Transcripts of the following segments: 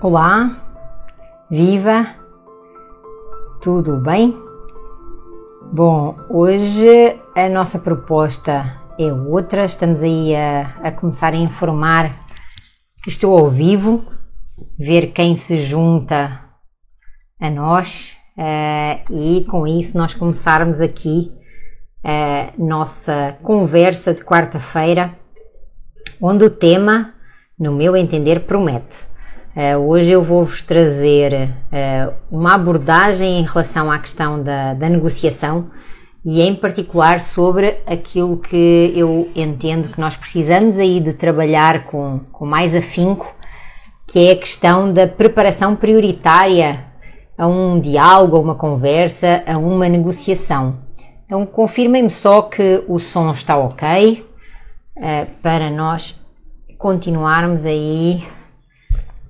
Olá, viva, tudo bem? Bom, hoje a nossa proposta é outra, estamos aí a, a começar a informar que estou ao vivo, ver quem se junta a nós uh, e com isso nós começarmos aqui a nossa conversa de quarta-feira, onde o tema, no meu entender, promete. Uh, hoje eu vou-vos trazer uh, uma abordagem em relação à questão da, da, negociação e em particular sobre aquilo que eu entendo que nós precisamos aí de trabalhar com, com mais afinco, que é a questão da preparação prioritária a um diálogo, a uma conversa, a uma negociação. Então confirmem-me só que o som está ok uh, para nós continuarmos aí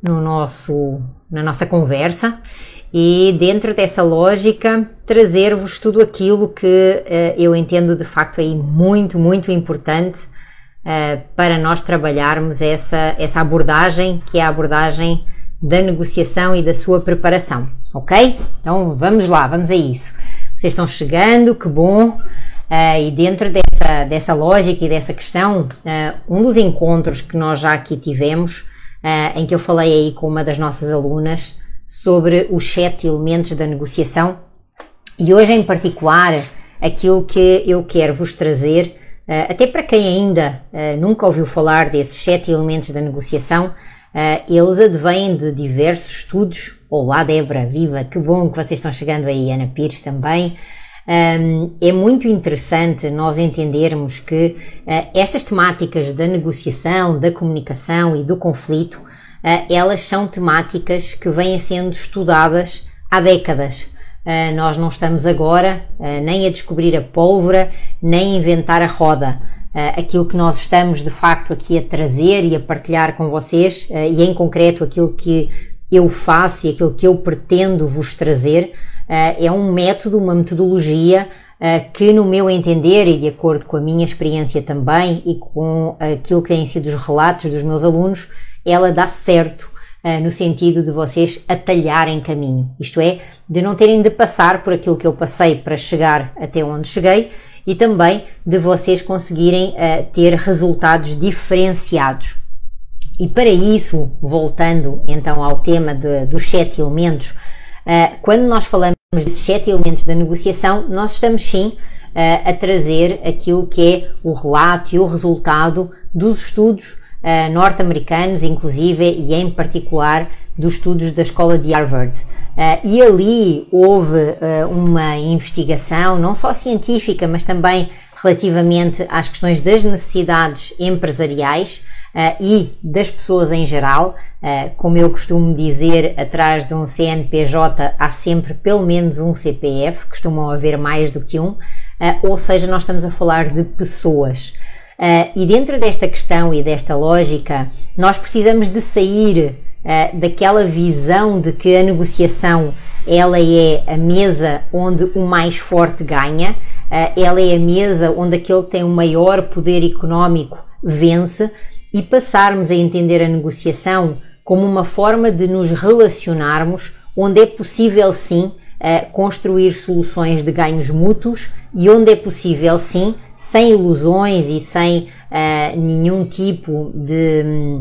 no nosso, na nossa conversa e dentro dessa lógica trazer-vos tudo aquilo que uh, eu entendo de facto aí muito, muito importante uh, para nós trabalharmos essa, essa abordagem que é a abordagem da negociação e da sua preparação, ok? Então vamos lá, vamos a isso. Vocês estão chegando, que bom! Uh, e dentro dessa, dessa lógica e dessa questão, um dos encontros que nós já aqui tivemos uh, em que eu falei aí com uma das nossas alunas sobre os sete elementos da negociação e hoje em particular aquilo que eu quero vos trazer, uh, até para quem ainda uh, nunca ouviu falar desses sete elementos da negociação, eles advêm de diversos estudos. Olá Débora, viva, que bom que vocês estão chegando aí, Ana Pires também. É muito interessante nós entendermos que uh, estas temáticas da negociação, da comunicação e do conflito, uh, elas são temáticas que vêm sendo estudadas há décadas. Uh, nós não estamos agora nem a descobrir a pólvora, nem a inventar a roda. aquilo que nós estamos de facto aqui a trazer e a partilhar com vocês, e em concreto aquilo que eu faço e aquilo que eu pretendo vos trazer, é um método, uma metodologia eh, que, no meu entender e de acordo com a minha experiência também e com aquilo que têm sido os relatos dos meus alunos, ela dá certo eh, no sentido de vocês atalharem caminho, isto é, de não terem de passar por aquilo que eu passei para chegar até onde cheguei e também de vocês conseguirem ter resultados diferenciados. E para isso, voltando então ao tema de, dos sete elementos, quando nós falamos desses sete elementos da negociação, nós estamos sim uh, a trazer aquilo que é o relato e o resultado dos estudos uh, norte-americanos, inclusive e em particular dos estudos da escola de Harvard. Uh, e ali houve uma investigação, não só científica, mas também relativamente às questões das necessidades empresariais e das pessoas em geral. Uh, como eu costumo dizer, atrás de um CNPJ há sempre pelo menos um CPF, costumam haver mais do que um, uh, ou seja, nós estamos a falar de pessoas. e dentro desta questão e desta lógica, nós precisamos de sair daquela visão de que a negociação ela é a mesa onde o mais forte ganha, ela é a mesa onde aquele que tem o maior poder económico vence e passarmos a entender a negociação como uma forma de nos relacionarmos onde é possível sim eh, construir soluções de ganhos mútuos e onde é possível sim, sem ilusões e sem uh, nenhum tipo de,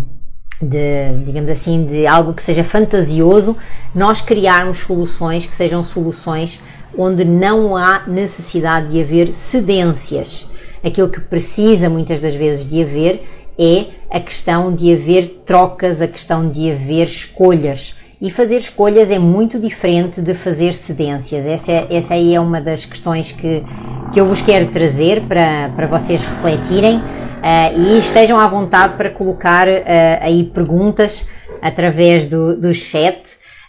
de, digamos assim, de algo que seja fantasioso, nós criarmos soluções que sejam soluções onde não há necessidade de haver cedências. Aquilo que precisa muitas das vezes de haver é a questão de haver trocas, a questão de haver escolhas. E fazer escolhas é muito diferente de fazer cedências. Essa, essa aí é uma das questões que, que eu vos quero trazer para, para vocês refletirem uh, e estejam à vontade para colocar uh, aí perguntas através do, do chat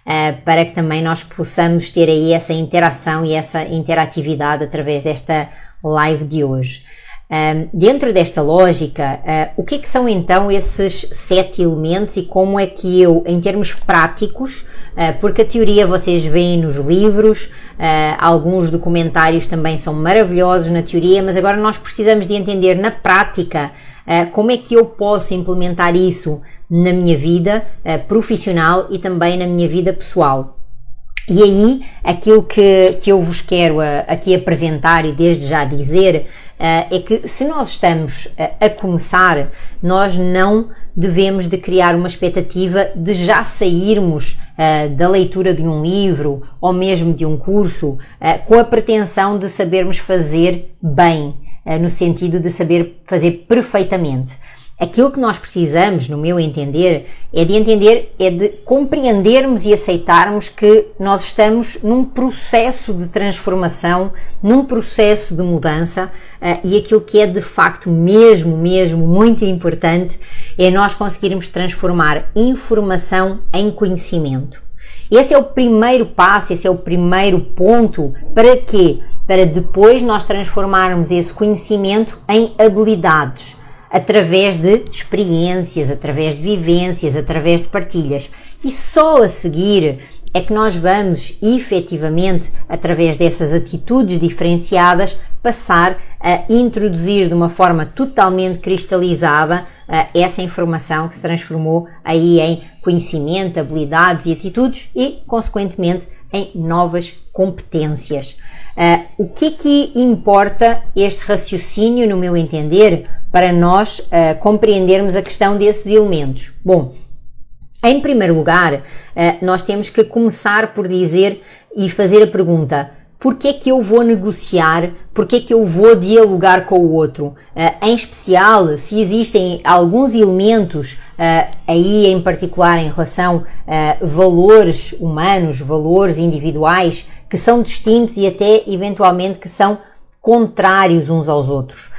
uh, para que também nós possamos ter aí essa interação e essa interatividade através desta live de hoje. Um, dentro desta lógica, uh, o que é que são então esses sete elementos e como é que eu, em termos práticos, uh, porque a teoria vocês veem nos livros, uh, alguns documentários também são maravilhosos na teoria, mas agora nós precisamos de entender na prática como é que eu posso implementar isso na minha vida profissional e também na minha vida pessoal. E aí, aquilo que, que eu vos quero aqui apresentar e desde já dizer é que se nós estamos uh, a começar, nós não devemos de criar uma expectativa de já sairmos uh, da leitura de um livro ou mesmo de um curso com a pretensão de sabermos fazer bem, no sentido de saber fazer perfeitamente. Aquilo que nós precisamos, no meu entender, é de entender, é de compreendermos e aceitarmos que nós estamos num processo de transformação, num processo de mudança uh, e aquilo que é de facto mesmo, mesmo muito importante é nós conseguirmos transformar informação em conhecimento. Esse é o primeiro passo, esse é o primeiro ponto para quê? Para depois nós transformarmos esse conhecimento em habilidades através de experiências, através de vivências, através de partilhas. E só a seguir é que nós vamos efetivamente, através dessas atitudes diferenciadas, passar a introduzir de uma forma totalmente cristalizada uh, essa informação que se transformou aí em conhecimento, habilidades e atitudes e, consequentemente, em novas competências. Uh, o que é que importa este raciocínio, no meu entender, para nós uh, compreendermos a questão desses elementos? Bom, em primeiro lugar, uh, nós temos que começar por dizer e fazer a pergunta: por que é que eu vou negociar? Por que é que eu vou dialogar com o outro? Uh, em especial, se existem alguns elementos uh, aí em particular em relação a uh, valores humanos, valores individuais que são distintos e até eventualmente que são contrários uns aos outros.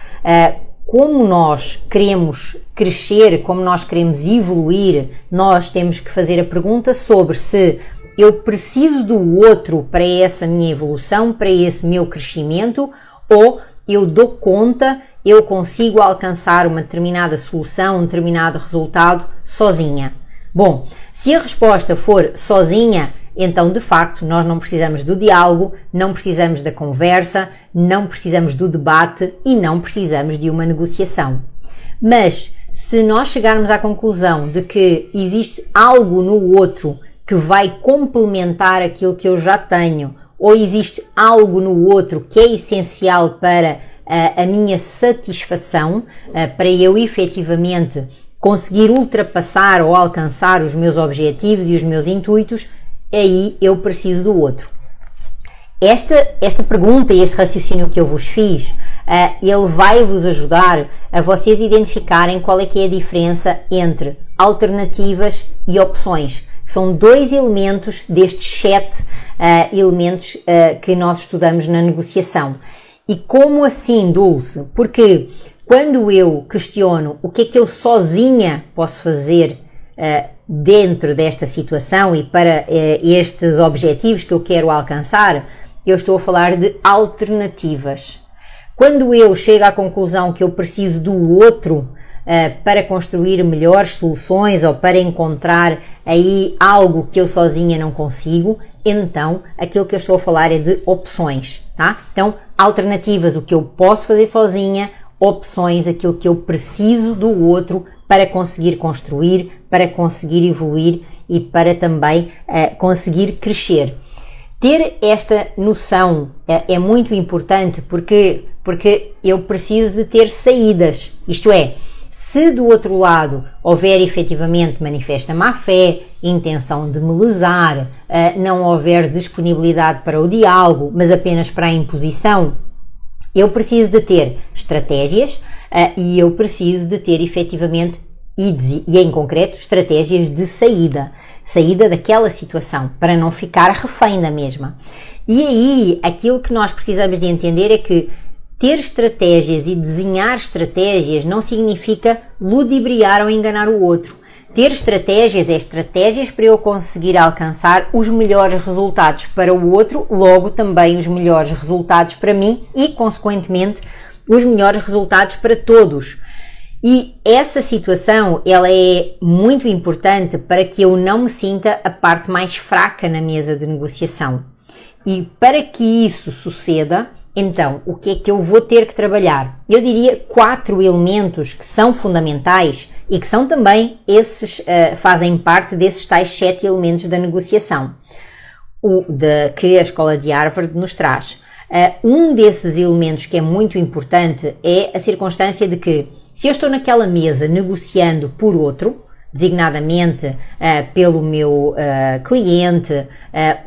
Como nós queremos crescer, como nós queremos evoluir, nós temos que fazer a pergunta sobre se eu preciso do outro para essa minha evolução, para esse meu crescimento, ou eu dou conta, eu consigo alcançar uma determinada solução, um determinado resultado sozinha? Bom, se a resposta for sozinha, então de facto nós não precisamos do diálogo, não precisamos da conversa, não precisamos do debate e não precisamos de uma negociação. Mas se nós chegarmos à conclusão de que existe algo no outro que vai complementar aquilo que eu já tenho, ou existe algo no outro que é essencial para uh, a minha satisfação, uh, para eu efetivamente conseguir ultrapassar ou alcançar os meus objetivos e os meus intuitos, aí eu preciso do outro. Esta, esta pergunta e este raciocínio que eu vos fiz, uh, ele vai vos ajudar a vocês identificarem qual é que é a diferença entre alternativas e opções são dois elementos destes sete uh, elementos uh, que nós estudamos na negociação. E como assim, Dulce? Porque quando eu questiono o que é que eu sozinha posso fazer dentro desta situação e para estes objetivos que eu quero alcançar, eu estou a falar de alternativas. Quando eu chego à conclusão que eu preciso do outro uh, para construir melhores soluções ou para encontrar aí algo que eu sozinha não consigo, então aquilo que eu estou a falar é de opções, tá? Então, alternativas, o que eu posso fazer sozinha, opções, aquilo que eu preciso do outro para conseguir construir, para conseguir evoluir e para também uh, conseguir crescer. Ter esta noção é, é muito importante porque, porque eu preciso de ter saídas, isto é, se do outro lado houver efetivamente manifesta má fé, intenção de me lesar, eh, não houver disponibilidade para o diálogo, mas apenas para a imposição, eu preciso de ter estratégias eh, e eu preciso de ter efetivamente e, e em concreto estratégias de saída, saída daquela situação, para não ficar refém da mesma. E aí, aquilo que nós precisamos de entender é que ter estratégias e desenhar estratégias não significa ludibriar ou enganar o outro. Ter estratégias é estratégias para eu conseguir alcançar os melhores resultados para o outro, logo também os melhores resultados para mim e, consequentemente, os melhores resultados para todos. E essa situação, ela é muito importante para que eu não me sinta a parte mais fraca na mesa de negociação. E para que isso suceda, então, o que é que eu vou ter que trabalhar? Eu diria quatro elementos que são fundamentais e que são também esses, uh, fazem parte desses tais sete elementos da negociação o, de, que a escola de Harvard nos traz. Uh, um desses elementos que é muito importante é a circunstância de que se eu estou naquela mesa negociando por outro, designadamente uh, pelo meu uh, cliente, uh,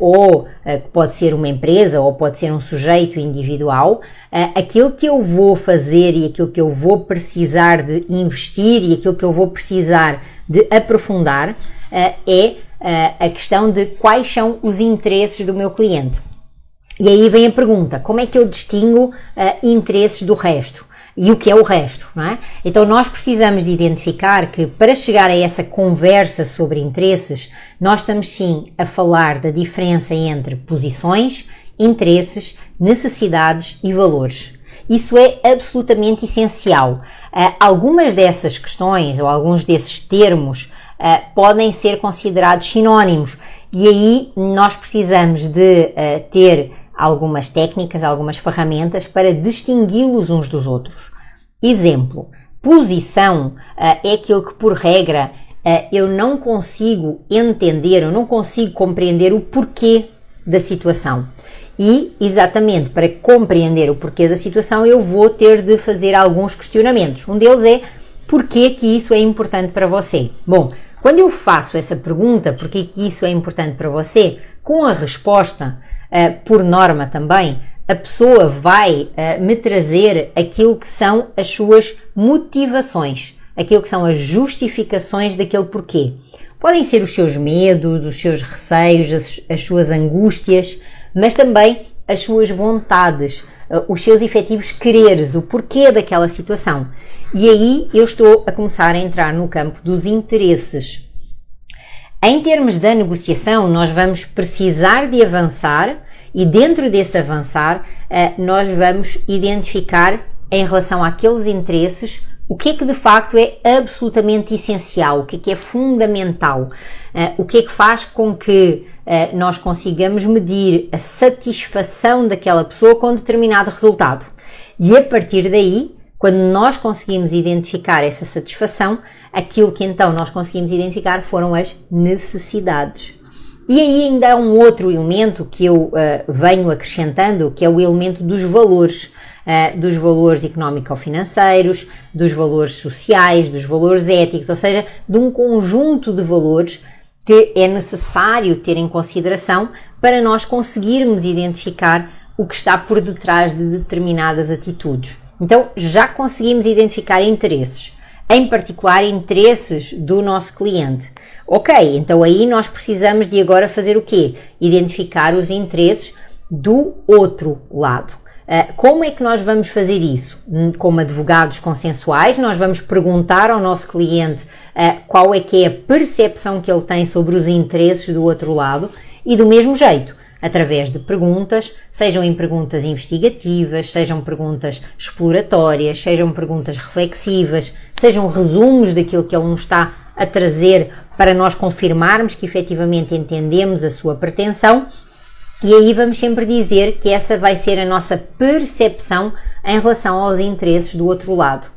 ou pode ser uma empresa, ou pode ser um sujeito individual, aquilo que eu vou fazer e aquilo que eu vou precisar de investir e aquilo que eu vou precisar de aprofundar é a questão de quais são os interesses do meu cliente. E aí vem a pergunta: como é que eu distingo interesses do resto? E o que é o resto, não é? Então nós precisamos de identificar que para chegar a essa conversa sobre interesses, nós estamos sim a falar da diferença entre posições, interesses, necessidades e valores. Isso é absolutamente essencial. Uh, algumas dessas questões ou alguns desses termos uh, podem ser considerados sinónimos e aí nós precisamos de uh, ter algumas técnicas, algumas ferramentas para distingui-los uns dos outros. Exemplo, posição uh, é aquilo que, por regra, uh, eu não consigo entender, eu não consigo compreender o porquê da situação. E, exatamente, para compreender o porquê da situação, eu vou ter de fazer alguns questionamentos. Um deles é porquê que isso é importante para você? Bom, quando eu faço essa pergunta, porquê que isso é importante para você, com a resposta, por norma também, a pessoa vai uh, me trazer aquilo que são as suas motivações, aquilo que são as justificações daquele porquê. Podem ser os seus medos, os seus receios, as, as suas angústias, mas também as suas vontades, uh, os seus efetivos quereres, o porquê daquela situação. E aí eu estou a começar a entrar no campo dos interesses. Em termos da negociação, nós vamos precisar de avançar e dentro desse avançar, eh, nós vamos identificar em relação àqueles interesses o que é que de facto é absolutamente essencial, o que é que é fundamental, eh, o que é que faz com que eh, nós consigamos medir a satisfação daquela pessoa com determinado resultado. E a partir daí, quando nós conseguimos identificar essa satisfação, aquilo que então nós conseguimos identificar foram as necessidades. E aí ainda há um outro elemento que eu uh, venho acrescentando, que é o elemento dos valores, uh, dos valores económico-financeiros, dos valores sociais, dos valores éticos, ou seja, de um conjunto de valores que é necessário ter em consideração para nós conseguirmos identificar o que está por detrás de determinadas atitudes. Então, já conseguimos identificar interesses, em particular interesses do nosso cliente. Ok, então aí nós precisamos de agora fazer o quê? Identificar os interesses do outro lado. Uh, como é que nós vamos fazer isso? Hum, como advogados consensuais, nós vamos perguntar ao nosso cliente uh, qual é que é a percepção que ele tem sobre os interesses do outro lado e do mesmo jeito, através de perguntas, sejam em perguntas investigativas, sejam perguntas exploratórias, sejam perguntas reflexivas, sejam resumos daquilo que ele nos está a trazer para nós confirmarmos que efetivamente entendemos a sua pretensão. E aí vamos sempre dizer que essa vai ser a nossa percepção em relação aos interesses do outro lado.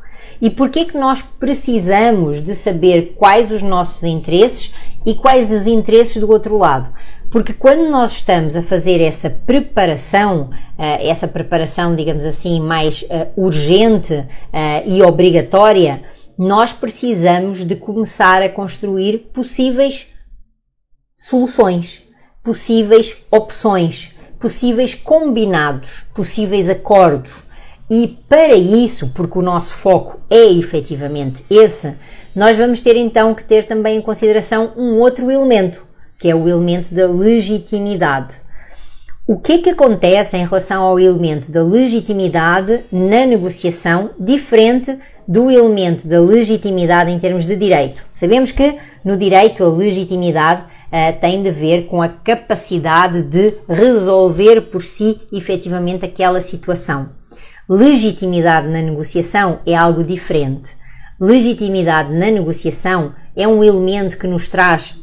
E porquê que nós precisamos de saber quais os nossos interesses e quais os interesses do outro lado? Porque quando nós estamos a fazer essa preparação, eh, essa preparação, digamos assim, mais eh, urgente eh, e obrigatória, nós precisamos de começar a construir possíveis soluções, possíveis opções, possíveis combinados, possíveis acordos. E para isso, porque o nosso foco é efetivamente esse, nós vamos ter então que ter também em consideração um outro elemento, que é o elemento da legitimidade. O que é que acontece em relação ao elemento da legitimidade na negociação, diferente do elemento da legitimidade em termos de direito. Sabemos que no direito a legitimidade uh, tem de ver com a capacidade de resolver por si efetivamente aquela situação. Legitimidade na negociação é algo diferente. Legitimidade na negociação é um elemento que nos traz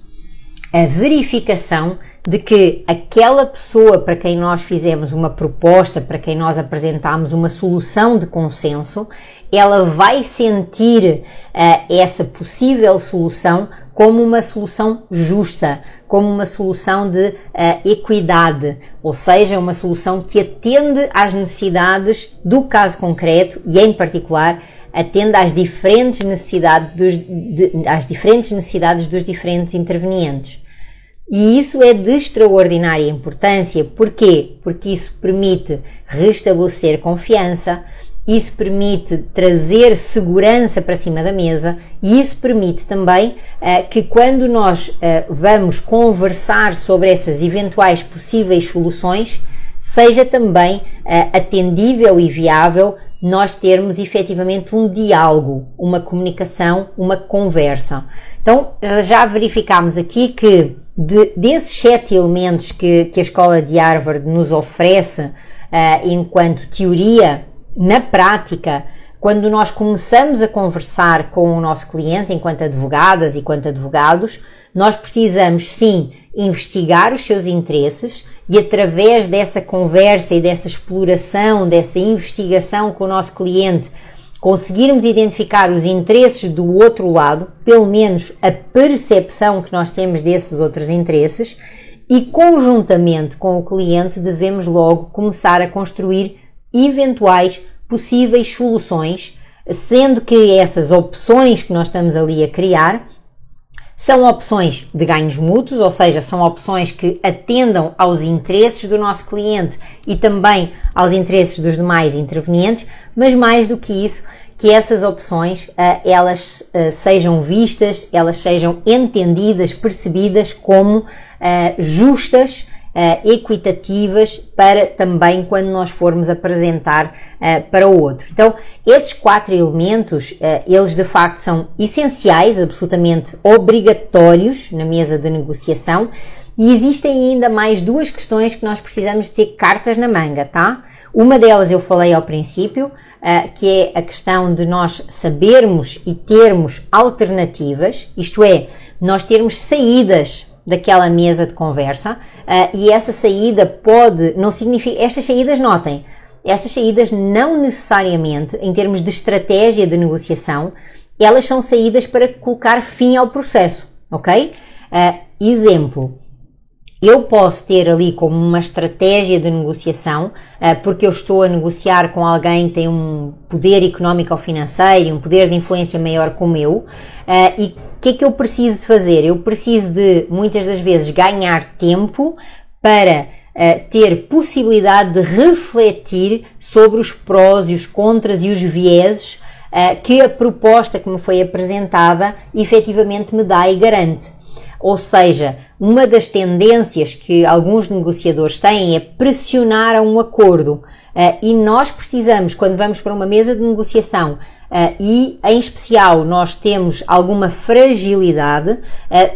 a verificação de que aquela pessoa para quem nós fizemos uma proposta, para quem nós apresentamos uma solução de consenso, ela vai sentir uh, essa possível solução como uma solução justa, como uma solução de uh, equidade, ou seja, uma solução que atende às necessidades do caso concreto e, em particular, atende às diferentes necessidades dos, de, às diferentes necessidades dos diferentes intervenientes. E isso é de extraordinária importância. Porquê? Porque isso permite restabelecer confiança, isso permite trazer segurança para cima da mesa e isso permite também uh, que quando nós uh, vamos conversar sobre essas eventuais possíveis soluções, seja também uh, atendível e viável nós termos efetivamente um diálogo, uma comunicação, uma conversa. Então já verificámos aqui que de, desses sete elementos que, que, a escola de Harvard nos oferece uh, enquanto teoria, na prática, quando nós começamos a conversar com o nosso cliente, enquanto advogadas e enquanto advogados, nós precisamos sim investigar os seus interesses e através dessa conversa e dessa exploração, dessa investigação com o nosso cliente, conseguirmos identificar os interesses do outro lado, pelo menos a percepção que nós temos desses outros interesses, e conjuntamente com o cliente devemos logo começar a construir eventuais possíveis soluções, sendo que essas opções que nós estamos ali a criar são opções de ganhos mútuos, ou seja, são opções que atendam aos interesses do nosso cliente e também aos interesses dos demais intervenientes, mas mais do que isso, que essas opções uh, elas uh, sejam vistas, elas sejam entendidas, percebidas como uh, justas uh, equitativas para também quando nós formos apresentar uh, para o outro. Então, esses quatro elementos, uh, eles de facto são essenciais, absolutamente obrigatórios na mesa de negociação. E existem ainda mais duas questões que nós precisamos ter cartas na manga, tá? Uma delas eu falei ao princípio, que é a questão de nós sabermos e termos alternativas, isto é, nós termos saídas daquela mesa de conversa uh, e essa saída pode, não significa, estas saídas notem, estas saídas não necessariamente, em termos de estratégia de negociação, elas são saídas para colocar fim ao processo, ok? Uh, exemplo, eu posso ter ali como uma estratégia de negociação, uh, porque eu estou a negociar com alguém que tem um poder económico ou financeiro, um poder de influência maior como eu, e que é que eu preciso de fazer? Eu preciso de, muitas das vezes, ganhar tempo para uh, ter possibilidade de refletir sobre os prós e os contras e os vieses uh, que a proposta que me foi apresentada efetivamente me dá e garante. Ou seja, uma das tendências que alguns negociadores têm é pressionar a um acordo. Uh, e nós precisamos, quando vamos para uma mesa de negociação, Uh, e, em especial, nós temos alguma fragilidade, uh,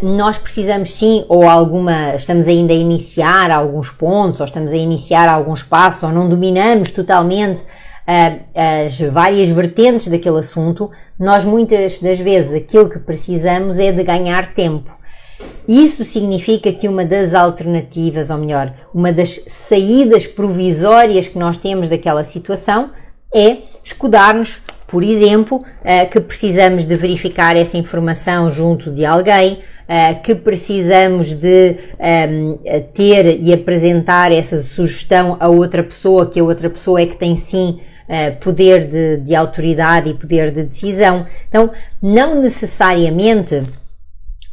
nós precisamos sim, ou alguma, estamos ainda a iniciar alguns pontos, ou estamos a iniciar alguns passos, ou não dominamos totalmente as várias vertentes daquele assunto, nós muitas das vezes aquilo que precisamos é de ganhar tempo. Isso significa que uma das alternativas, ou melhor, uma das saídas provisórias que nós temos daquela situação é escudar-nos por exemplo, uh, que precisamos de verificar essa informação junto de alguém, uh, que precisamos de ehm, ter e apresentar essa sugestão a outra pessoa, que a outra pessoa é que tem sim poder de, de autoridade e poder de decisão. Então, não necessariamente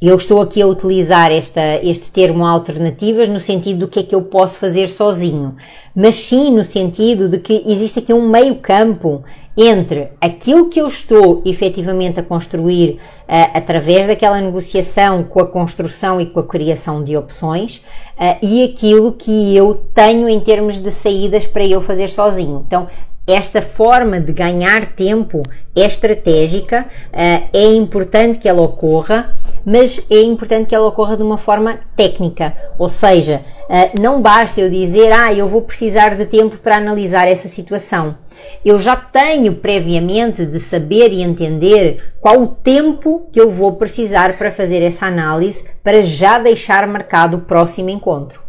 eu estou aqui a utilizar esta, este termo alternativas no sentido do que é que eu posso fazer sozinho, mas sim no sentido de que existe aqui um meio campo entre aquilo que eu estou efetivamente a construir uh, através daquela negociação com a construção e com a criação de opções uh, e aquilo que eu tenho em termos de saídas para eu fazer sozinho. Então, esta forma de ganhar tempo é estratégica, uh, é importante que ela ocorra mas é importante que ela ocorra de uma forma técnica, ou seja, Uh, não basta eu dizer, ah, eu vou precisar de tempo para analisar essa situação. Eu já tenho previamente de saber e entender qual o tempo que eu vou precisar para fazer essa análise para já deixar marcado o próximo encontro.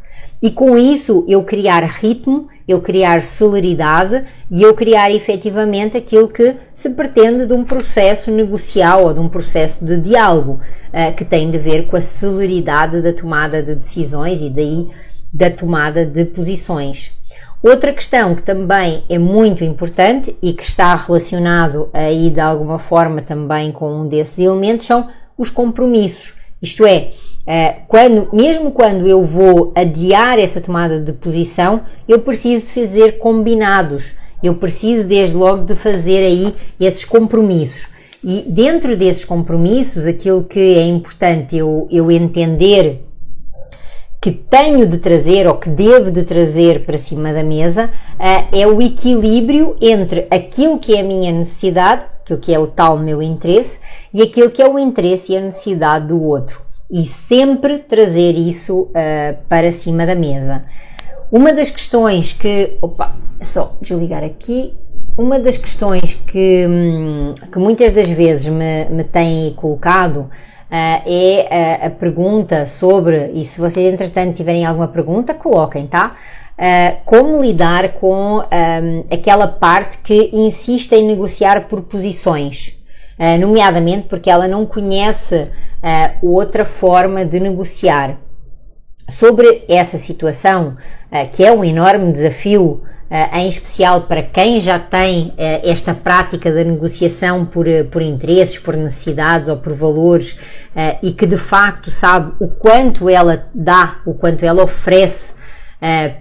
E com isso eu criar ritmo, eu criar celeridade e eu criar efetivamente aquilo que se pretende de um processo negocial ou de um processo de diálogo, uh, que tem de ver com a celeridade da tomada de decisões e daí da tomada de posições. Outra questão que também é muito importante e que está relacionado aí de alguma forma também com um desses elementos são os compromissos. Isto é, quando, mesmo quando eu vou adiar essa tomada de posição, eu preciso fazer combinados. Eu preciso desde logo de fazer aí esses compromissos. E dentro desses compromissos, aquilo que é importante eu, eu entender que tenho de trazer ou que devo de trazer para cima da mesa uh, é o equilíbrio entre aquilo que é a minha necessidade, aquilo que é o tal meu interesse, e aquilo que é o interesse e a necessidade do outro e sempre trazer isso uh, para cima da mesa. Uma das questões que. Opa, só desligar aqui. Uma das questões que, hum, que muitas das vezes me, me têm colocado uh, é a, a, pergunta sobre, e se vocês entretanto tiverem alguma pergunta, coloquem, tá? Uh, como lidar com um, aquela parte que insiste em negociar por posições, uh, nomeadamente porque ela não conhece uh, outra forma de negociar. Sobre essa situação, uh, que é um enorme desafio, em especial para quem já tem esta prática da negociação por, por interesses, por necessidades ou por valores e que de facto sabe o quanto ela dá, o quanto ela oferece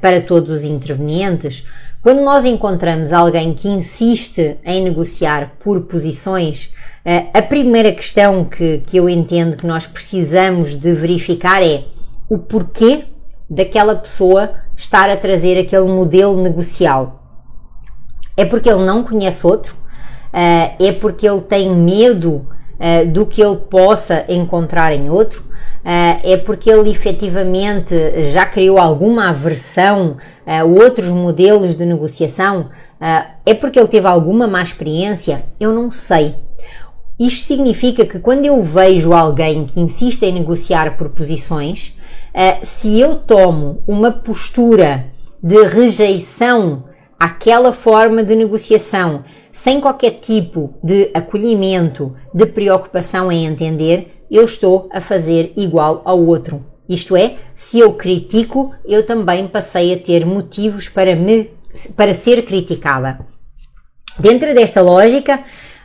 para todos os intervenientes, quando nós encontramos alguém que insiste em negociar por posições, eh, a primeira questão que, que eu entendo que nós precisamos de verificar é o porquê daquela pessoa estar a trazer aquele modelo negocial. É porque ele não conhece outro? Eh, é porque ele tem medo eh, do que ele possa encontrar em outro? É porque ele efetivamente já criou alguma aversão a outros modelos de negociação? é porque ele teve alguma má experiência? Eu não sei. Isto significa que quando eu vejo alguém que insiste em negociar por posições, se eu tomo uma postura de rejeição àquela forma de negociação, sem qualquer tipo de acolhimento, de preocupação em entender, eu estou a fazer igual ao outro. Isto é, se eu critico, eu também passei a ter motivos para me para ser criticada. Dentro desta lógica,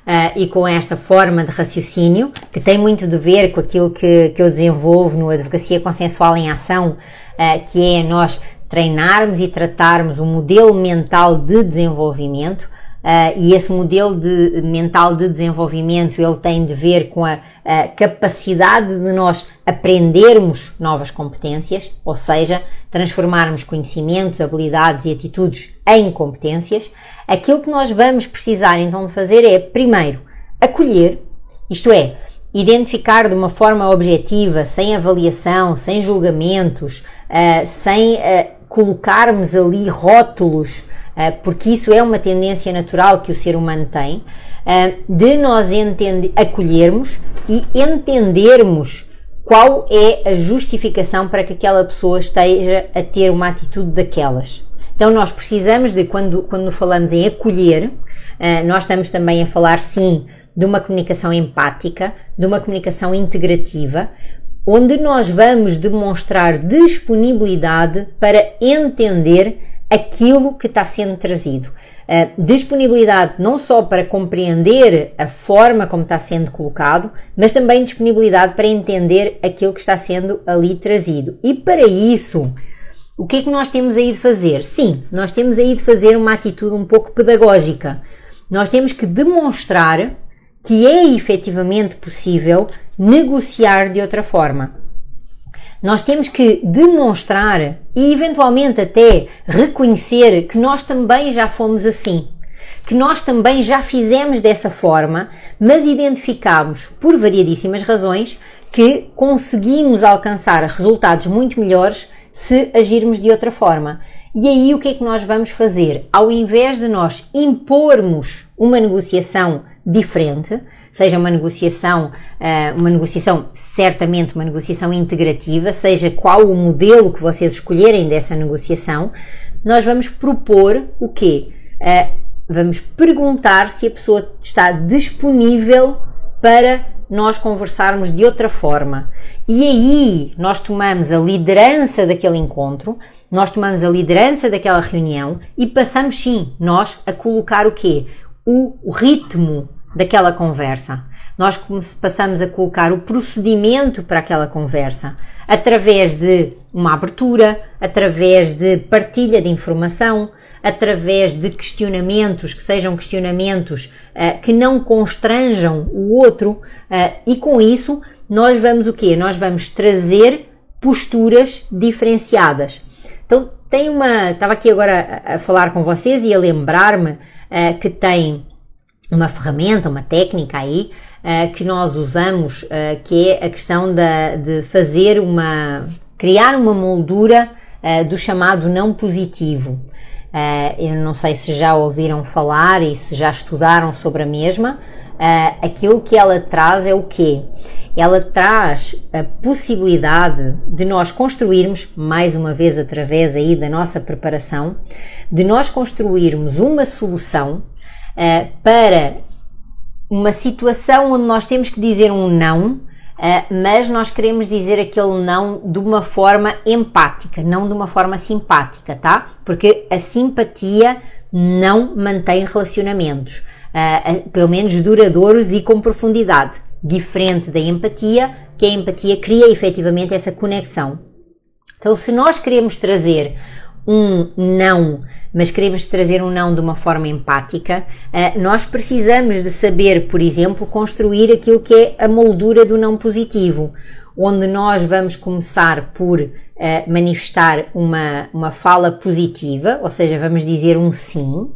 uh, e com esta forma de raciocínio, que tem muito de ver com aquilo que, que eu desenvolvo no Advocacia Consensual em Ação, uh, que é nós treinarmos e tratarmos um modelo mental de desenvolvimento, Uh, e esse modelo de, mental de desenvolvimento ele tem de ver com a, a, capacidade de nós aprendermos novas competências, ou seja, transformarmos conhecimentos, habilidades e atitudes em competências. Aquilo que nós vamos precisar então de fazer é, primeiro, acolher, isto é, identificar de uma forma objetiva, sem avaliação, sem julgamentos, uh, sem uh, colocarmos ali rótulos porque isso é uma tendência natural que o ser humano tem, eh, de nós acolhermos e entendermos qual é a justificação para que aquela pessoa esteja a ter uma atitude daquelas. Então nós precisamos de, quando, quando falamos em acolher, eh, nós estamos também a falar sim de uma comunicação empática, de uma comunicação integrativa, onde nós vamos demonstrar disponibilidade para entender aquilo que está sendo trazido. Uh, disponibilidade não só para compreender a forma como está sendo colocado, mas também disponibilidade para entender aquilo que está sendo ali trazido. E para isso, o que é que nós temos aí de fazer? Sim, nós temos aí de fazer uma atitude um pouco pedagógica. Nós temos que demonstrar que é efetivamente possível negociar de outra forma. Nós temos que demonstrar e eventualmente até reconhecer que nós também já fomos assim. Que nós também já fizemos dessa forma, mas identificamos, por variadíssimas razões, que conseguimos alcançar resultados muito melhores se agirmos de outra forma. E aí o que é que nós vamos fazer? Ao invés de nós impormos uma negociação diferente, seja uma negociação, eh, uma negociação, certamente uma negociação integrativa, seja qual o modelo que vocês escolherem dessa negociação, nós vamos propor o quê? Eh, vamos perguntar se a pessoa está disponível para nós conversarmos de outra forma. E aí nós tomamos a liderança daquele encontro, nós tomamos a liderança daquela reunião e passamos sim, nós a colocar o quê? O ritmo daquela conversa. Nós passamos a colocar o procedimento para aquela conversa através de uma abertura, através de partilha de informação, através de questionamentos que sejam questionamentos uh, que não constranjam o outro uh, e com isso nós vamos o quê? Nós vamos trazer posturas diferenciadas. Então tem uma, estava aqui agora a, falar com vocês e a lembrar-me uh, que tem uma ferramenta, uma técnica aí que nós usamos, que é a questão da, de fazer uma, criar uma moldura do chamado não positivo. Uh, eu não sei se já ouviram falar e se já estudaram sobre a mesma. Uh, aquilo que ela traz é o quê? Ela traz a possibilidade de nós construirmos, mais uma vez através aí da nossa preparação, de nós construirmos uma solução uh, para uma situação onde nós temos que dizer um não Uh, mas nós queremos dizer aquele não de uma forma empática, não de uma forma simpática, tá? Porque a simpatia não mantém relacionamentos, uh, pelo menos duradouros e com profundidade, diferente da empatia, que a empatia cria efetivamente essa conexão. Então, se nós queremos trazer um não mas queremos trazer um não de uma forma empática, uh, nós precisamos de saber, por exemplo, construir aquilo que é a moldura do não positivo, onde nós vamos começar por uh, manifestar uma, uma fala positiva, ou seja, vamos dizer um sim,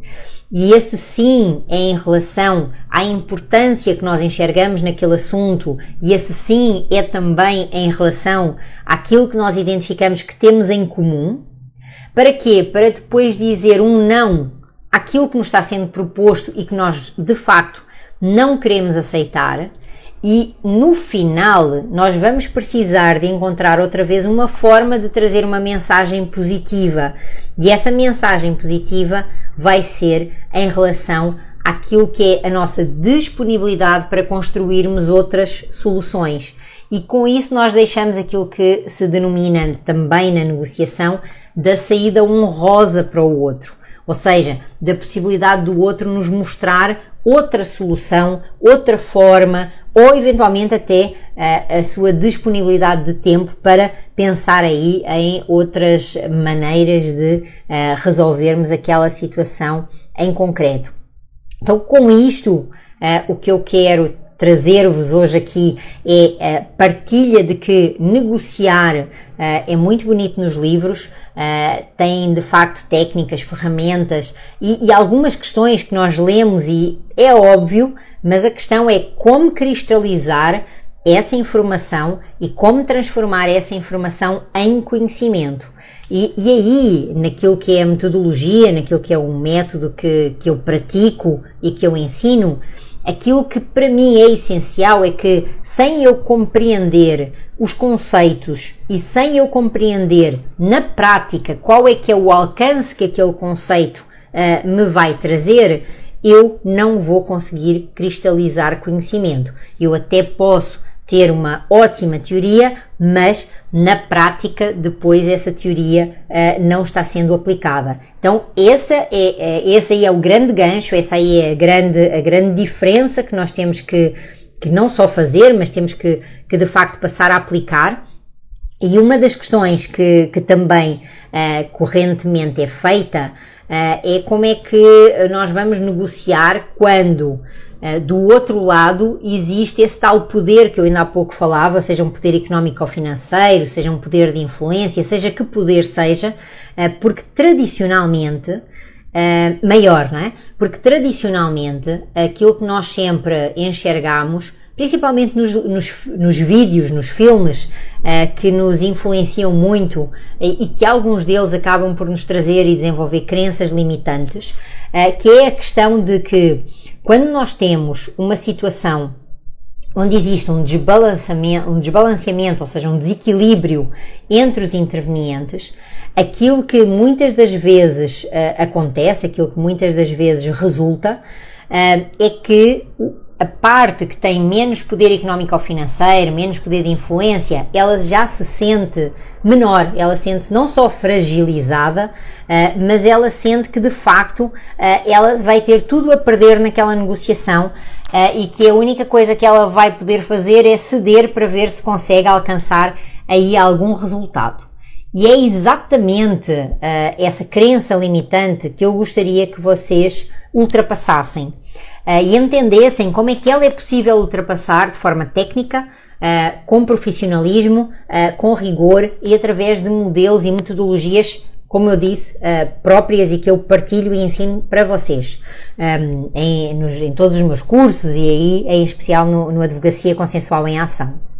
e esse sim é em relação à importância que nós enxergamos naquele assunto, e esse sim é também em relação àquilo que nós identificamos que temos em comum, para quê? Para depois dizer um não àquilo que nos está sendo proposto e que nós de facto não queremos aceitar. E no final, nós vamos precisar de encontrar outra vez uma forma de trazer uma mensagem positiva. E essa mensagem positiva vai ser em relação àquilo que é a nossa disponibilidade para construirmos outras soluções. E com isso, nós deixamos aquilo que se denomina também na negociação da saída honrosa para o outro, ou seja, da possibilidade do outro nos mostrar outra solução, outra forma ou eventualmente até uh, a sua disponibilidade de tempo para pensar aí em outras maneiras de uh, resolvermos aquela situação em concreto. Então, com isto, uh, o que eu quero trazer-vos hoje aqui é a partilha de que negociar é muito bonito nos livros, Uh, têm de facto técnicas, ferramentas e, e, algumas questões que nós lemos e é óbvio, mas a questão é como cristalizar essa informação e como transformar essa informação em conhecimento. E, e aí, naquilo que é a metodologia, naquilo que é o método que, que eu pratico e que eu ensino, aquilo que para mim é essencial é que, sem eu compreender os conceitos e sem eu compreender na prática qual é que é o alcance que aquele conceito uh, me vai trazer, eu não vou conseguir cristalizar conhecimento. Eu até posso ter uma ótima teoria, mas na prática depois essa teoria uh, não está sendo aplicada. Então essa é, é, esse aí é o grande gancho, essa aí é a grande, a grande diferença que nós temos que, que não só fazer, mas temos que, que de facto passar a aplicar. E uma das questões que, que também uh, correntemente é feita uh, é como é que nós vamos negociar quando do outro lado existe esse tal poder que eu ainda há pouco falava, seja um poder económico ou financeiro, seja um poder de influência, seja que poder seja, porque tradicionalmente maior, não é? Porque tradicionalmente aquilo que nós sempre enxergamos principalmente nos, nos, nos vídeos, nos filmes, que nos influenciam muito e, que alguns deles acabam por nos trazer e desenvolver crenças limitantes, que é a questão de que quando nós temos uma situação onde existe um desbalanceamento, um desbalanceamento, ou seja, um desequilíbrio entre os intervenientes, aquilo que muitas das vezes uh, acontece, aquilo que muitas das vezes resulta, uh, é que a parte que tem menos poder económico ou financeiro, menos poder de influência, ela já se sente menor, ela sente-se não só fragilizada, uh, mas ela sente que de facto uh, ela vai ter tudo a perder naquela negociação uh, e que a única coisa que ela vai poder fazer é ceder para ver se consegue alcançar aí algum resultado. E é exatamente essa crença limitante que eu gostaria que vocês ultrapassassem e entendessem como é que ela é possível ultrapassar de forma técnica, uh, com profissionalismo, uh, com rigor e através de modelos e metodologias, como eu disse, uh, próprias e que eu partilho e ensino para vocês um, em, nos, em, todos os meus cursos e aí em especial no, no Advocacia Consensual em Ação.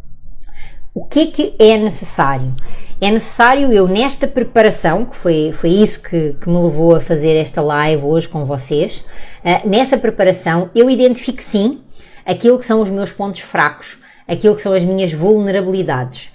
O que é que é necessário? É necessário eu, nesta preparação, que foi, foi isso que, que me levou a fazer esta live hoje com vocês, uh, nessa preparação eu identifico sim aquilo que são os meus pontos fracos, aquilo que são as minhas vulnerabilidades.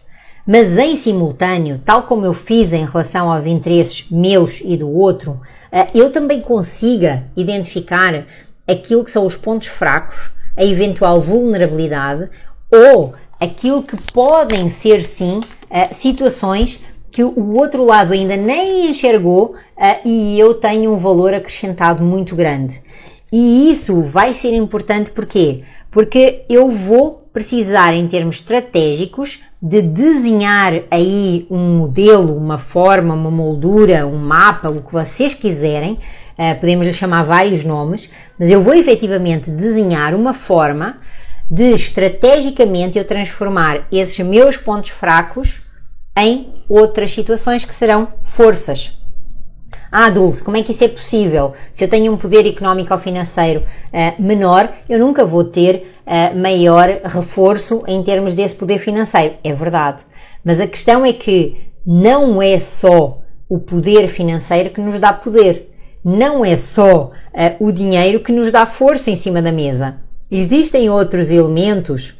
Mas em simultâneo, tal como eu fiz em relação aos interesses meus e do outro, eh, eu também consiga identificar aquilo que são os pontos fracos, a eventual vulnerabilidade ou aquilo que podem ser sim eh, situações que o outro lado ainda nem enxergou eh, e eu tenho um valor acrescentado muito grande. E isso vai ser importante porquê? Porque eu vou precisar, em termos estratégicos, de desenhar aí um modelo, uma forma, uma moldura, um mapa, o que vocês quiserem, uh, podemos chamar vários nomes, mas eu vou efetivamente desenhar uma forma de estrategicamente eu transformar esses meus pontos fracos em outras situações que serão forças. Ah, Dulce, como é que isso é possível? Se eu tenho um poder económico ou financeiro uh, menor, eu nunca vou ter uh, maior reforço em termos desse poder financeiro. É verdade. Mas a questão é que não é só o poder financeiro que nos dá poder. Não é só uh, o dinheiro que nos dá força em cima da mesa. Existem outros elementos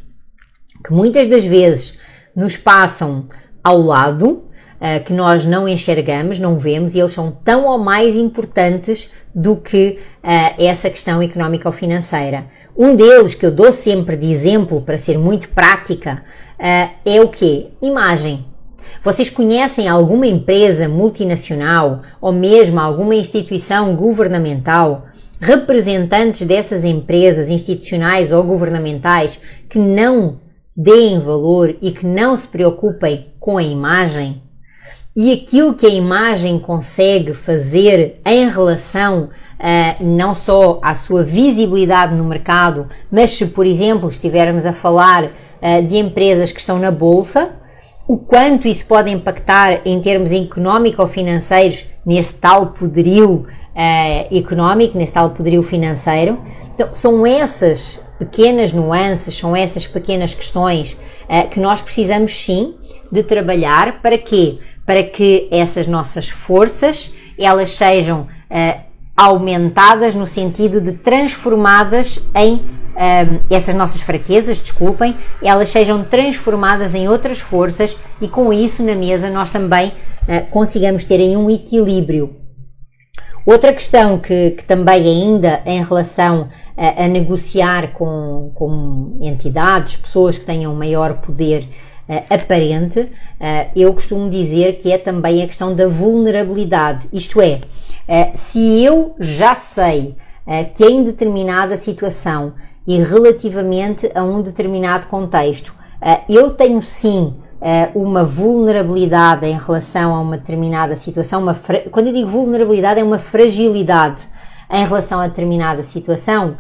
que muitas das vezes nos passam ao lado, uh, que nós não enxergamos, não vemos, e eles são tão ou mais importantes do que uh, essa questão económica ou financeira. Um deles que eu dou sempre de exemplo para ser muito prática uh, é o que? Imagem. Vocês conhecem alguma empresa multinacional ou mesmo alguma instituição governamental, representantes dessas empresas institucionais ou governamentais que não deem valor e que não se preocupem com a imagem? e aquilo que a imagem consegue fazer em relação uh, não só à sua visibilidade no mercado, mas se, por exemplo, estivermos a falar uh, de empresas que estão na bolsa, o quanto isso pode impactar em termos económico ou financeiros nesse tal poderio uh, económico, nesse tal poderio financeiro. Então, são essas pequenas nuances, são essas pequenas questões que nós precisamos sim de trabalhar para quê? para que essas nossas forças elas sejam uh, aumentadas no sentido de transformadas em uh, essas nossas fraquezas, desculpem, elas sejam transformadas em outras forças e com isso na mesa nós também uh, consigamos ter aí um equilíbrio. Outra questão que, que também ainda em relação a, a negociar com, com entidades, pessoas que tenham maior poder uh, aparente, uh, eu costumo dizer que é também a questão da vulnerabilidade. Isto é, uh, se eu já sei que em determinada situação e relativamente a um determinado contexto, eu tenho sim uma vulnerabilidade em relação a uma determinada situação, uma quando eu digo vulnerabilidade é uma fragilidade em relação a determinada situação,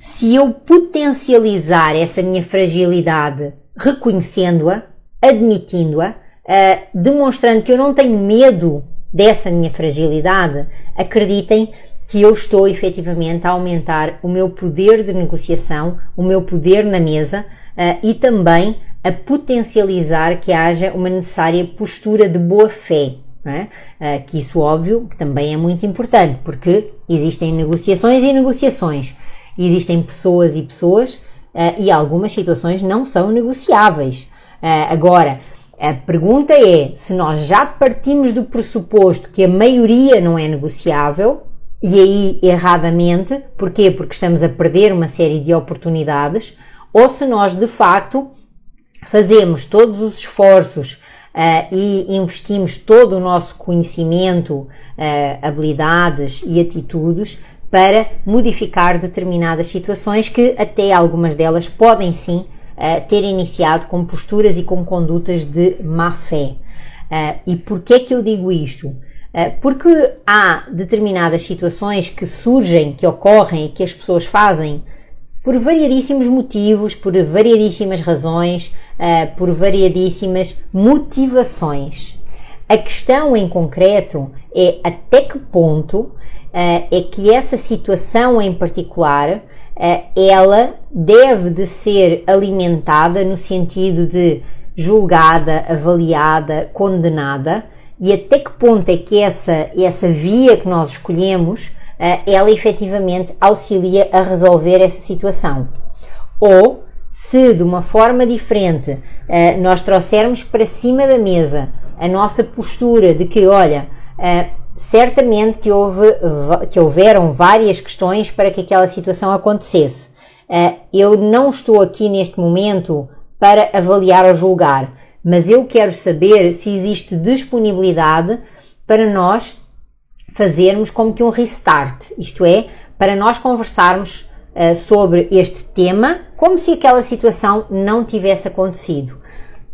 se eu potencializar essa minha fragilidade reconhecendo-a, admitindo-a, uh, demonstrando que eu não tenho medo dessa minha fragilidade, acreditem que eu estou efetivamente a aumentar o meu poder de negociação, o meu poder na mesa uh, e também a potencializar que haja uma necessária postura de boa fé. É? Uh, que isso, óbvio, que também é muito importante, porque existem negociações e negociações. Existem pessoas e pessoas, uh, e algumas situações não são negociáveis. Uh, agora, a pergunta é: se nós já partimos do pressuposto que a maioria não é negociável, e aí erradamente, porquê? Porque estamos a perder uma série de oportunidades, ou se nós de facto fazemos todos os esforços uh, e investimos todo o nosso conhecimento, uh, habilidades e atitudes para modificar determinadas situações que até algumas delas podem sim uh, ter iniciado com posturas e com condutas de má fé. e porquê é que eu digo isto? porque há determinadas situações que surgem, que ocorrem e que as pessoas fazem por variadíssimos motivos, por variadíssimas razões, uh, por variadíssimas motivações. A questão em concreto é até que ponto uh, é que essa situação em particular uh, ela deve de ser alimentada no sentido de julgada, avaliada, condenada e até que ponto é que essa, essa via que nós escolhemos ela efetivamente auxilia a resolver essa situação. Ou se de uma forma diferente uh, nós trouxermos para cima da mesa a nossa postura de que, olha, uh, certamente que, houve, que houveram várias questões para que aquela situação acontecesse. Uh, eu não estou aqui neste momento para avaliar ou julgar, mas eu quero saber se existe disponibilidade para nós fazermos como que um restart, isto é, para nós conversarmos uh, sobre este tema como se aquela situação não tivesse acontecido.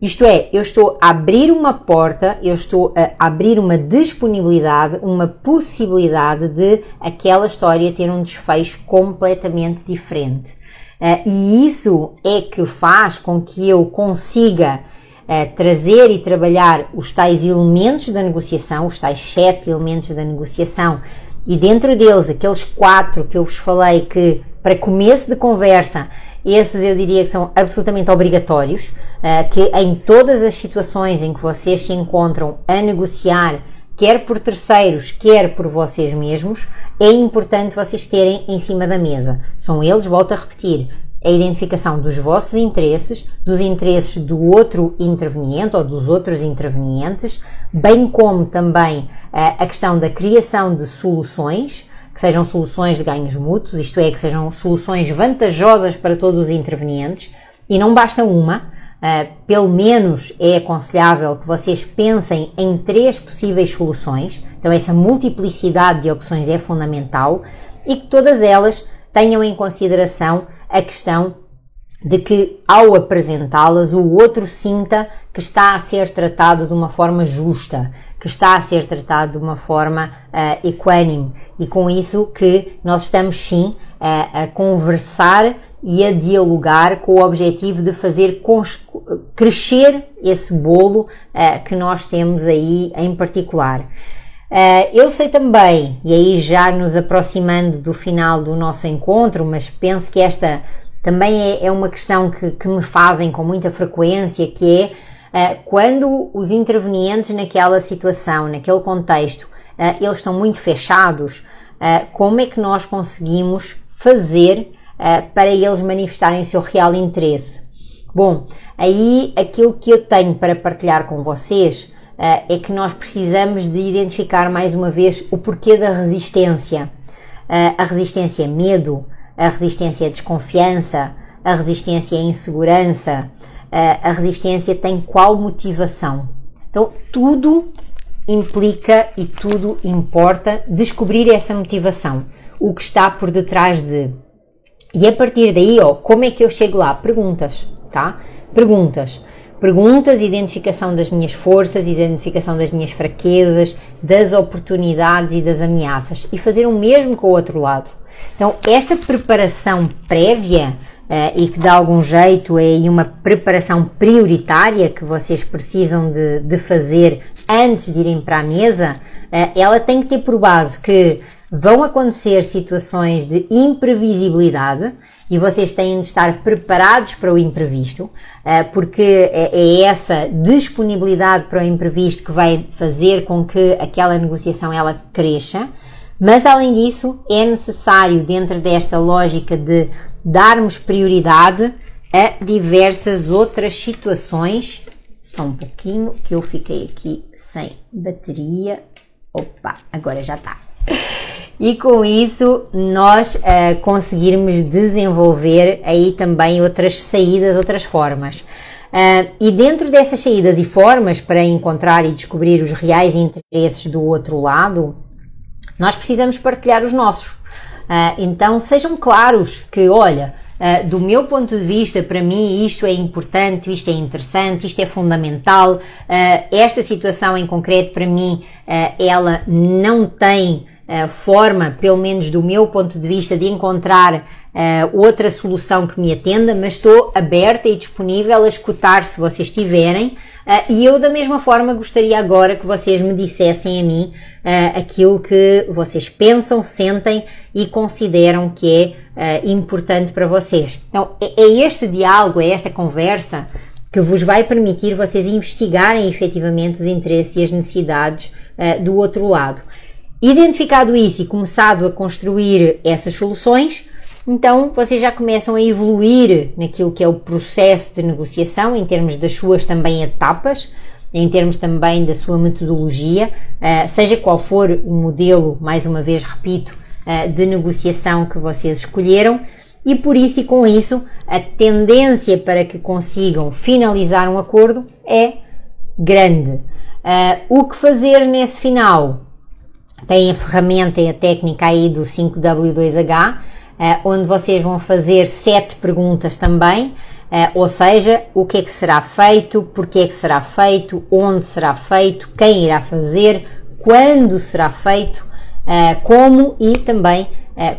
Isto é, eu estou a abrir uma porta, eu estou a abrir uma disponibilidade, uma possibilidade de aquela história ter um desfecho completamente diferente. Uh, e isso é que faz com que eu consiga uh, trazer e trabalhar os tais elementos da negociação, os tais sete elementos da negociação, e dentro deles, aqueles quatro que eu vos falei que para começo de conversa, esses eu diria que são absolutamente obrigatórios, eh, que em todas as situações em que vocês se encontram a negociar, quer por terceiros, quer por vocês mesmos, é importante vocês terem em cima da mesa. São eles, volto a repetir, a identificação dos vossos interesses, dos interesses do outro interveniente ou dos outros intervenientes, bem como também eh, a questão da criação de soluções que sejam soluções de ganhos mútuos, isto é, que sejam soluções vantajosas para todos os intervenientes e não basta uma. Uh, pelo menos é aconselhável que vocês pensem em três possíveis soluções. Então, essa multiplicidade de opções é fundamental e que todas elas tenham em consideração a questão de que, ao apresentá-las, o outro sinta que está a ser tratado de uma forma justa, que está a ser tratado de uma forma uh, equânime e com isso que nós estamos sim uh, a conversar e a dialogar com o objetivo de fazer crescer esse bolo uh, que nós temos aí em particular. Uh, eu sei também, e aí já nos aproximando do final do nosso encontro, mas penso que esta também é, é uma questão que, que me fazem com muita frequência, que é eh, quando os intervenientes naquela situação, naquele contexto, eh, eles estão muito fechados, como é que nós conseguimos fazer para eles manifestarem o seu real interesse? Bom, aí aquilo que eu tenho para partilhar com vocês é que nós precisamos de identificar mais uma vez o porquê da resistência. A resistência é medo, a resistência é desconfiança, a resistência é insegurança, a resistência tem qual motivação. Então, tudo implica e tudo importa descobrir essa motivação, o que está por detrás de. E a partir daí, ó, como é que eu chego lá? Perguntas, tá? Perguntas. Perguntas, identificação das minhas forças, identificação das minhas fraquezas, das oportunidades e das ameaças. E fazer o mesmo com o outro lado. Então, esta preparação prévia uh, e que de algum jeito é uma preparação prioritária que vocês precisam de, de fazer antes de irem para a mesa, uh, ela tem que ter por base que vão acontecer situações de imprevisibilidade e vocês têm de estar preparados para o imprevisto, eh, porque é, é essa disponibilidade para o imprevisto que vai fazer com que aquela negociação ela cresça. Mas além disso, é necessário dentro desta lógica de darmos prioridade a diversas outras situações. Só um pouquinho que eu fiquei aqui sem bateria. Opa, agora já está e com isso nós uh, conseguirmos desenvolver aí também outras saídas, outras formas. Uh, e dentro dessas saídas e formas para encontrar e descobrir os reais interesses do outro lado, nós precisamos partilhar os nossos. Uh, então sejam claros que, olha, Uh, do meu ponto de vista, para mim, isto é importante, isto é interessante, isto é fundamental. Uh, esta situação em concreto, para mim, uh, ela não tem forma, pelo menos do meu ponto de vista, de encontrar uh, outra solução que me atenda, mas estou aberta e disponível a escutar se vocês tiverem. Uh, e eu, da mesma forma, gostaria agora que vocês me dissessem a mim uh, aquilo que vocês pensam, sentem e consideram que é importante para vocês. Então, é, é este diálogo, é esta conversa que vos vai permitir vocês investigarem efetivamente os interesses e as necessidades do outro lado. Identificado isso e começado a construir essas soluções, então vocês já começam a evoluir naquilo que é o processo de negociação, em termos das suas também etapas, em termos também da sua metodologia, eh, seja qual for o modelo, mais uma vez repito, eh, de negociação que vocês escolheram, e por isso e com isso a tendência para que consigam finalizar um acordo é grande. Eh, o que fazer nesse final? Tem a ferramenta e a técnica aí do 5W2H, eh, onde vocês vão fazer sete perguntas também, eh, ou seja, o que é que será feito, porque é que será feito, onde será feito, quem irá fazer, quando será feito, eh, como e também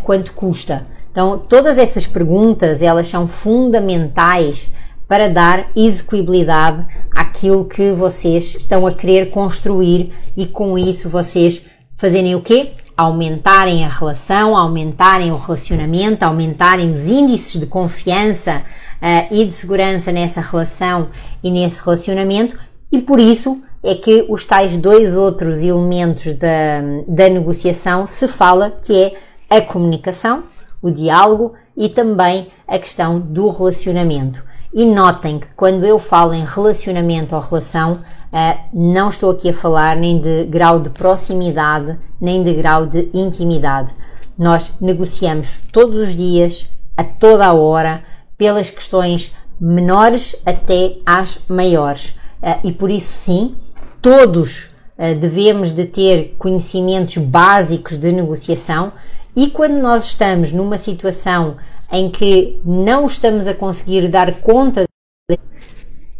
quanto custa. Então, todas essas perguntas, elas são fundamentais para dar execuibilidade àquilo que vocês estão a querer construir e com isso vocês fazerem o quê? Aumentarem a relação, aumentarem o relacionamento, aumentarem os índices de confiança uh, e de segurança nessa relação e nesse relacionamento, e por isso é que os tais dois outros elementos da, da negociação se fala que é a comunicação, o diálogo e também a questão do relacionamento. E notem que quando eu falo em relacionamento ou relação, Uh, não estou aqui a falar nem de grau de proximidade, nem de grau de intimidade. Nós negociamos todos os dias, a toda a hora, pelas questões menores até às maiores. Uh, e por isso, sim, todos uh, devemos de ter conhecimentos básicos de negociação e quando nós estamos numa situação em que não estamos a conseguir dar conta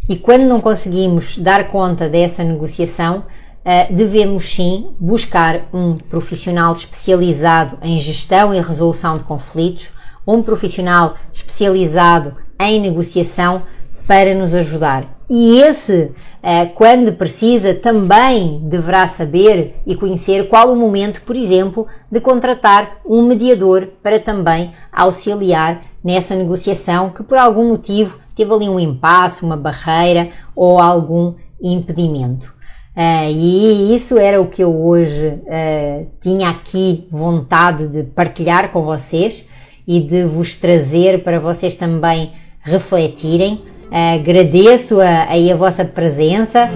e quando não conseguimos dar conta dessa negociação, eh, devemos sim buscar um profissional especializado em gestão e resolução de conflitos, um profissional especializado em negociação para nos ajudar. E esse, eh, quando precisa, também deverá saber e conhecer qual o momento, por exemplo, de contratar um mediador para também auxiliar nessa negociação que por algum motivo teve ali um impasse, uma barreira ou algum impedimento. Uh, e isso era o que eu hoje uh, tinha aqui vontade de partilhar com vocês e de vos trazer para vocês também refletirem. Uh, agradeço a, a vossa presença.